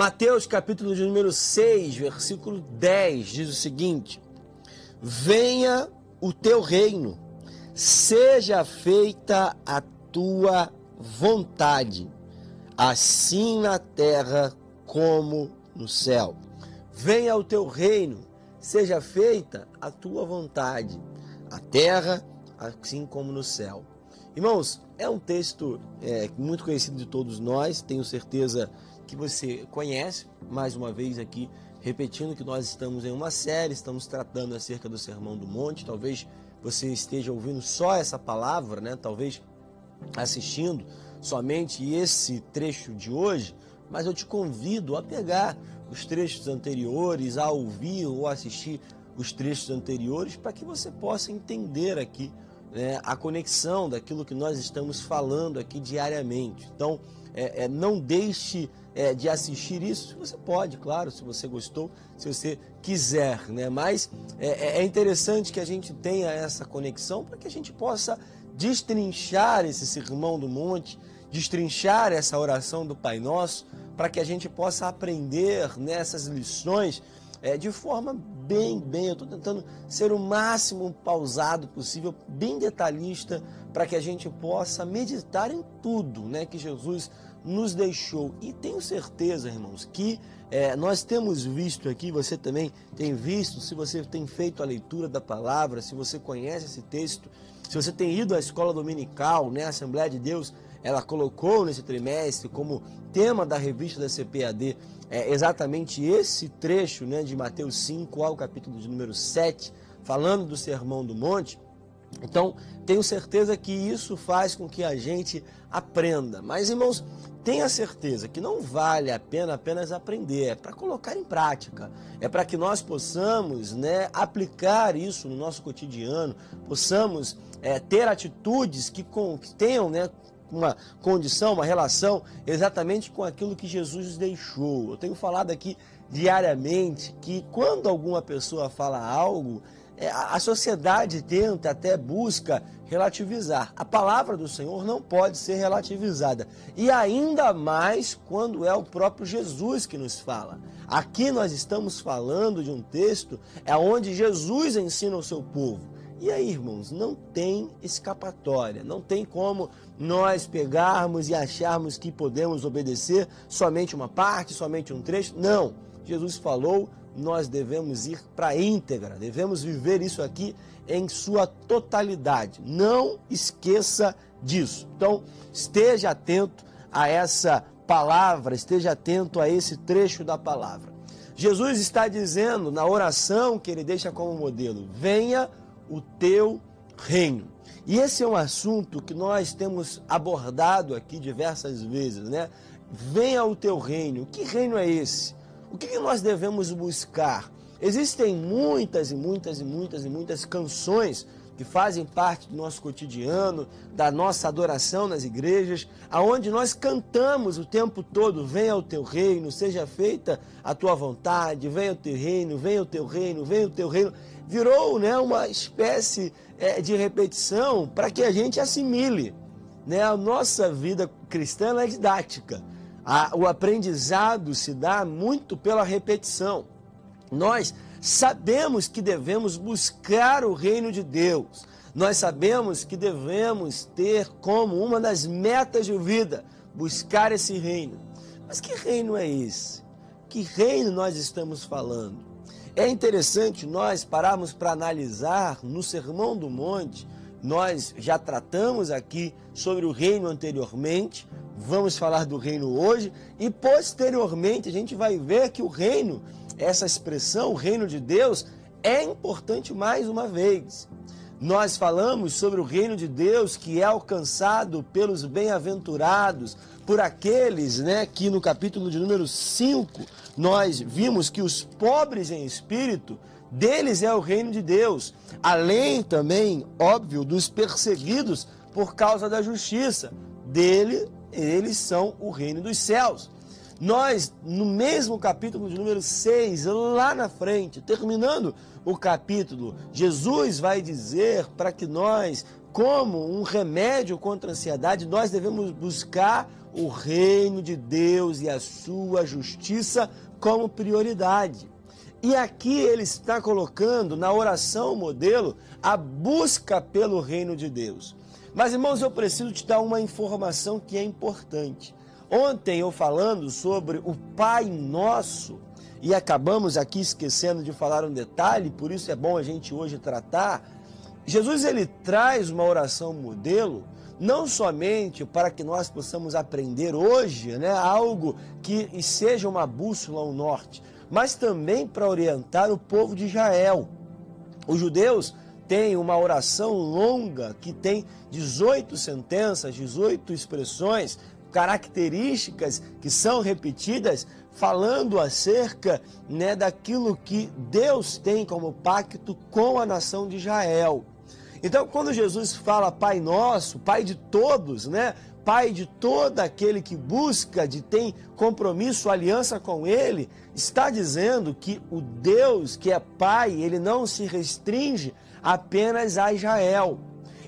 Mateus capítulo de número 6, versículo 10 diz o seguinte: Venha o teu reino, seja feita a tua vontade, assim na terra como no céu. Venha o teu reino, seja feita a tua vontade, a terra assim como no céu. Irmãos, é um texto é, muito conhecido de todos nós, tenho certeza que você conhece, mais uma vez aqui, repetindo que nós estamos em uma série, estamos tratando acerca do Sermão do Monte, talvez você esteja ouvindo só essa palavra, né? talvez assistindo somente esse trecho de hoje, mas eu te convido a pegar os trechos anteriores, a ouvir ou assistir os trechos anteriores, para que você possa entender aqui né, a conexão daquilo que nós estamos falando aqui diariamente. Então, é, é, não deixe é, de assistir isso. Você pode, claro, se você gostou, se você quiser, né? Mas é, é, é interessante que a gente tenha essa conexão para que a gente possa destrinchar esse sermão do monte, destrinchar essa oração do Pai Nosso, para que a gente possa aprender nessas lições é, de forma bem, bem. Eu estou tentando ser o máximo pausado possível, bem detalhista, para que a gente possa meditar em tudo né, que Jesus nos deixou. E tenho certeza, irmãos, que é, nós temos visto aqui, você também tem visto, se você tem feito a leitura da palavra, se você conhece esse texto, se você tem ido à escola dominical, né, a Assembleia de Deus, ela colocou nesse trimestre como tema da revista da CPAD é, exatamente esse trecho né, de Mateus 5 ao capítulo de número 7, falando do Sermão do Monte. Então, tenho certeza que isso faz com que a gente aprenda. Mas, irmãos, tenha certeza que não vale a pena apenas aprender, é para colocar em prática, é para que nós possamos né, aplicar isso no nosso cotidiano, possamos é, ter atitudes que, com, que tenham né, uma condição, uma relação exatamente com aquilo que Jesus nos deixou. Eu tenho falado aqui diariamente que quando alguma pessoa fala algo, é, a sociedade tenta, até busca relativizar. A palavra do Senhor não pode ser relativizada. E ainda mais quando é o próprio Jesus que nos fala. Aqui nós estamos falando de um texto é onde Jesus ensina o seu povo. E aí, irmãos, não tem escapatória, não tem como nós pegarmos e acharmos que podemos obedecer somente uma parte, somente um trecho. Não. Jesus falou nós devemos ir para a íntegra, devemos viver isso aqui em sua totalidade. Não esqueça disso. Então, esteja atento a essa palavra, esteja atento a esse trecho da palavra. Jesus está dizendo na oração que ele deixa como modelo: venha o teu reino. E esse é um assunto que nós temos abordado aqui diversas vezes, né? Venha o teu reino. Que reino é esse? O que nós devemos buscar? Existem muitas e muitas e muitas e muitas canções que fazem parte do nosso cotidiano, da nossa adoração nas igrejas, aonde nós cantamos o tempo todo: venha o teu reino, seja feita a tua vontade, venha o teu reino, venha o teu reino, venha o teu reino. Virou né, uma espécie é, de repetição para que a gente assimile. Né? A nossa vida cristã é didática. A, o aprendizado se dá muito pela repetição. Nós sabemos que devemos buscar o reino de Deus. Nós sabemos que devemos ter como uma das metas de vida buscar esse reino. Mas que reino é esse? Que reino nós estamos falando? É interessante nós pararmos para analisar no Sermão do Monte. Nós já tratamos aqui sobre o reino anteriormente, vamos falar do reino hoje e posteriormente a gente vai ver que o reino, essa expressão, o reino de Deus, é importante mais uma vez. Nós falamos sobre o reino de Deus que é alcançado pelos bem-aventurados, por aqueles, né, que no capítulo de número 5 nós vimos que os pobres em espírito, deles é o reino de Deus, além também, óbvio, dos perseguidos por causa da justiça, dele eles são o reino dos céus. Nós, no mesmo capítulo de número 6, lá na frente, terminando o capítulo, Jesus vai dizer para que nós, como um remédio contra a ansiedade, nós devemos buscar o reino de Deus e a sua justiça como prioridade. E aqui ele está colocando na oração modelo a busca pelo reino de Deus. Mas irmãos, eu preciso te dar uma informação que é importante. Ontem eu falando sobre o Pai Nosso, e acabamos aqui esquecendo de falar um detalhe, por isso é bom a gente hoje tratar. Jesus ele traz uma oração modelo não somente para que nós possamos aprender hoje, né, algo que seja uma bússola ao norte, mas também para orientar o povo de Israel. Os judeus têm uma oração longa que tem 18 sentenças, 18 expressões, características que são repetidas, falando acerca né, daquilo que Deus tem como pacto com a nação de Israel. Então, quando Jesus fala Pai Nosso, Pai de todos, né? Pai de todo aquele que busca, de tem compromisso, aliança com Ele, está dizendo que o Deus que é Pai, ele não se restringe apenas a Israel.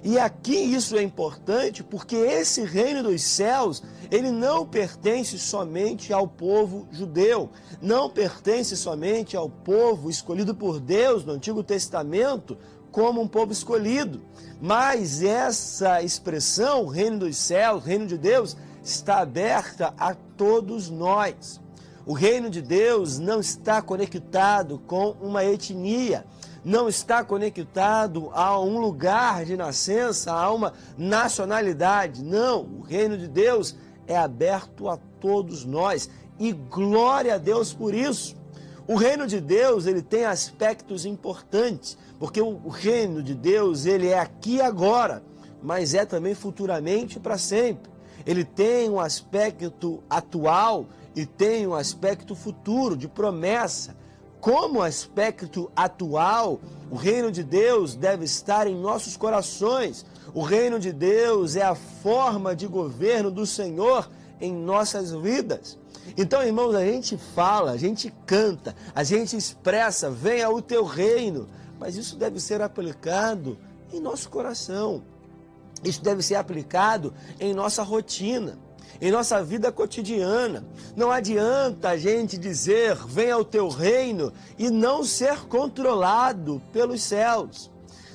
E aqui isso é importante porque esse reino dos céus, ele não pertence somente ao povo judeu, não pertence somente ao povo escolhido por Deus no Antigo Testamento, como um povo escolhido. Mas essa expressão, reino dos céus, reino de Deus, está aberta a todos nós. O reino de Deus não está conectado com uma etnia, não está conectado a um lugar de nascença, a uma nacionalidade. Não, o reino de Deus é aberto a todos nós e glória a Deus por isso. O reino de Deus, ele tem aspectos importantes, porque o reino de Deus, ele é aqui agora, mas é também futuramente para sempre. Ele tem um aspecto atual e tem um aspecto futuro, de promessa. Como aspecto atual, o reino de Deus deve estar em nossos corações. O reino de Deus é a forma de governo do Senhor em nossas vidas. Então, irmãos, a gente fala, a gente canta, a gente expressa, venha o teu reino, mas isso deve ser aplicado em nosso coração. Isso deve ser aplicado em nossa rotina, em nossa vida cotidiana. Não adianta a gente dizer, venha o teu reino, e não ser controlado pelos céus.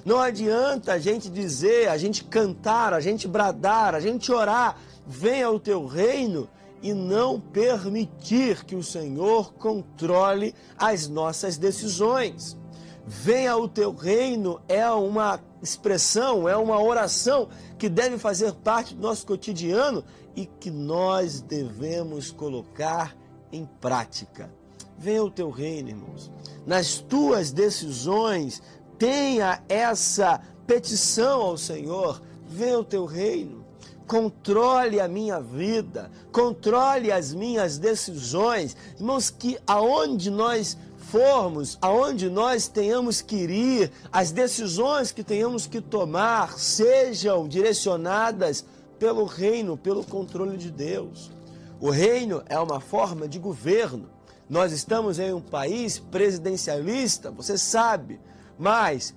Não adianta a gente dizer, a gente cantar, a gente bradar, a gente orar, venha o teu reino, e não permitir que o Senhor controle as nossas decisões. Venha o teu reino é uma expressão, é uma oração que deve fazer parte do nosso cotidiano e que nós devemos colocar em prática. Venha o teu reino, irmãos. Nas tuas decisões, tenha essa petição ao Senhor. Venha o teu reino controle a minha vida, controle as minhas decisões. Irmãos, que aonde nós formos, aonde nós tenhamos que ir, as decisões que tenhamos que tomar sejam direcionadas pelo reino, pelo controle de Deus. O reino é uma forma de governo. Nós estamos em um país presidencialista, você sabe, mas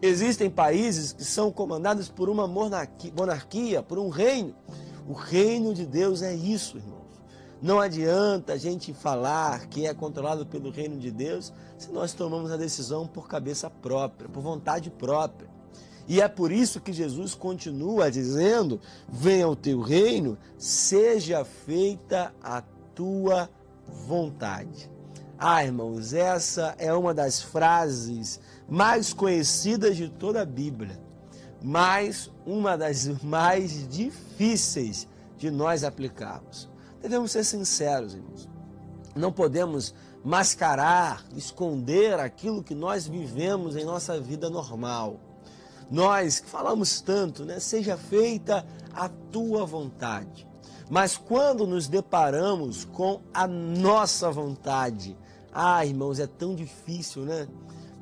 Existem países que são comandados por uma monarquia, por um reino. O reino de Deus é isso, irmãos. Não adianta a gente falar que é controlado pelo reino de Deus se nós tomamos a decisão por cabeça própria, por vontade própria. E é por isso que Jesus continua dizendo: venha o teu reino, seja feita a tua vontade. Ah, irmãos, essa é uma das frases mais conhecidas de toda a Bíblia, mas uma das mais difíceis de nós aplicarmos. Devemos ser sinceros, irmãos. Não podemos mascarar, esconder aquilo que nós vivemos em nossa vida normal. Nós que falamos tanto, né? Seja feita a tua vontade. Mas quando nos deparamos com a nossa vontade, ah, irmãos, é tão difícil, né?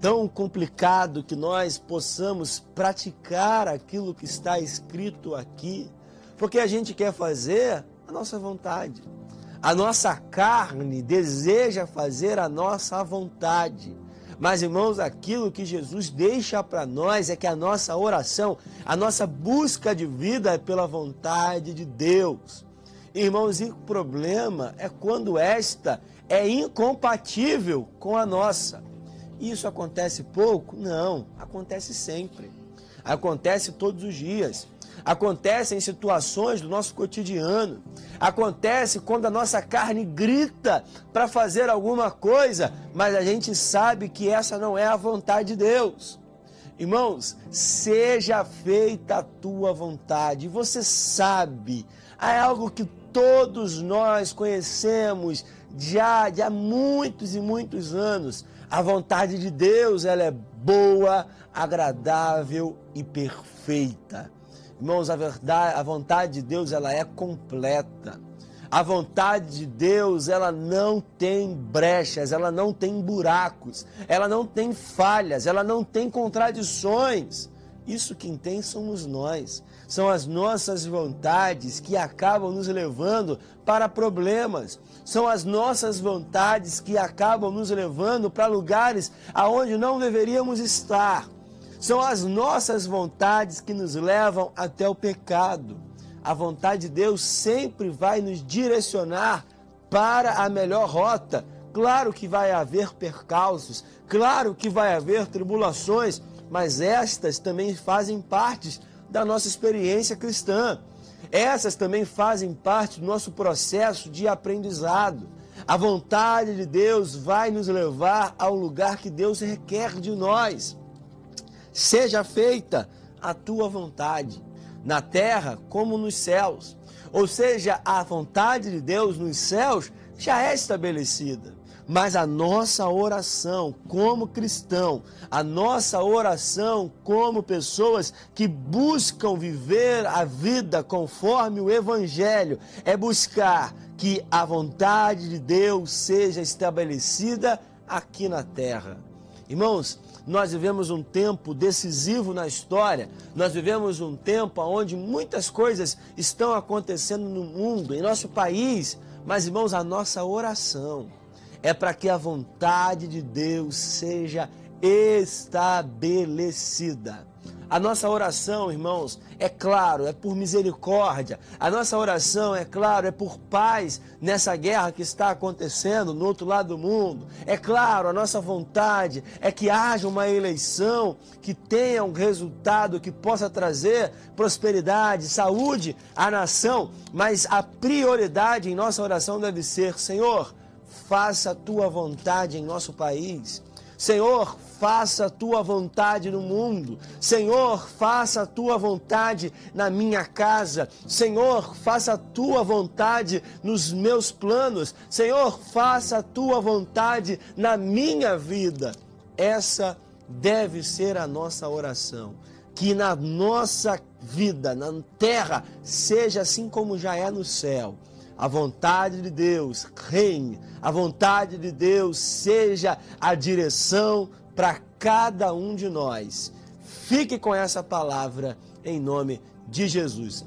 tão complicado que nós possamos praticar aquilo que está escrito aqui, porque a gente quer fazer a nossa vontade. A nossa carne deseja fazer a nossa vontade. Mas, irmãos, aquilo que Jesus deixa para nós é que a nossa oração, a nossa busca de vida é pela vontade de Deus. Irmãos, e o problema é quando esta é incompatível com a nossa. Isso acontece pouco? Não, acontece sempre. Acontece todos os dias acontece em situações do nosso cotidiano, acontece quando a nossa carne grita para fazer alguma coisa, mas a gente sabe que essa não é a vontade de Deus. Irmãos, seja feita a tua vontade. Você sabe, é algo que todos nós conhecemos já de há muitos e muitos anos. A vontade de Deus, ela é boa, agradável e perfeita. Irmãos, a verdade, a vontade de Deus, ela é completa. A vontade de Deus, ela não tem brechas, ela não tem buracos, ela não tem falhas, ela não tem contradições. Isso quem tem somos nós. São as nossas vontades que acabam nos levando para problemas. São as nossas vontades que acabam nos levando para lugares aonde não deveríamos estar. São as nossas vontades que nos levam até o pecado. A vontade de Deus sempre vai nos direcionar para a melhor rota. Claro que vai haver percalços, claro que vai haver tribulações, mas estas também fazem parte da nossa experiência cristã. Essas também fazem parte do nosso processo de aprendizado. A vontade de Deus vai nos levar ao lugar que Deus requer de nós seja feita a tua vontade, na terra como nos céus. Ou seja, a vontade de Deus nos céus já é estabelecida. Mas a nossa oração como cristão, a nossa oração como pessoas que buscam viver a vida conforme o Evangelho, é buscar que a vontade de Deus seja estabelecida aqui na terra. Irmãos, nós vivemos um tempo decisivo na história, nós vivemos um tempo onde muitas coisas estão acontecendo no mundo, em nosso país, mas irmãos, a nossa oração é para que a vontade de Deus seja estabelecida. A nossa oração, irmãos, é claro, é por misericórdia. A nossa oração, é claro, é por paz nessa guerra que está acontecendo no outro lado do mundo. É claro, a nossa vontade é que haja uma eleição que tenha um resultado que possa trazer prosperidade, saúde à nação. Mas a prioridade em nossa oração deve ser: Senhor, faça a tua vontade em nosso país. Senhor, faça a tua vontade no mundo. Senhor, faça a tua vontade na minha casa. Senhor, faça a tua vontade nos meus planos. Senhor, faça a tua vontade na minha vida. Essa deve ser a nossa oração. Que na nossa vida, na terra, seja assim como já é no céu a vontade de Deus reine, a vontade de Deus seja a direção para cada um de nós. Fique com essa palavra em nome de Jesus.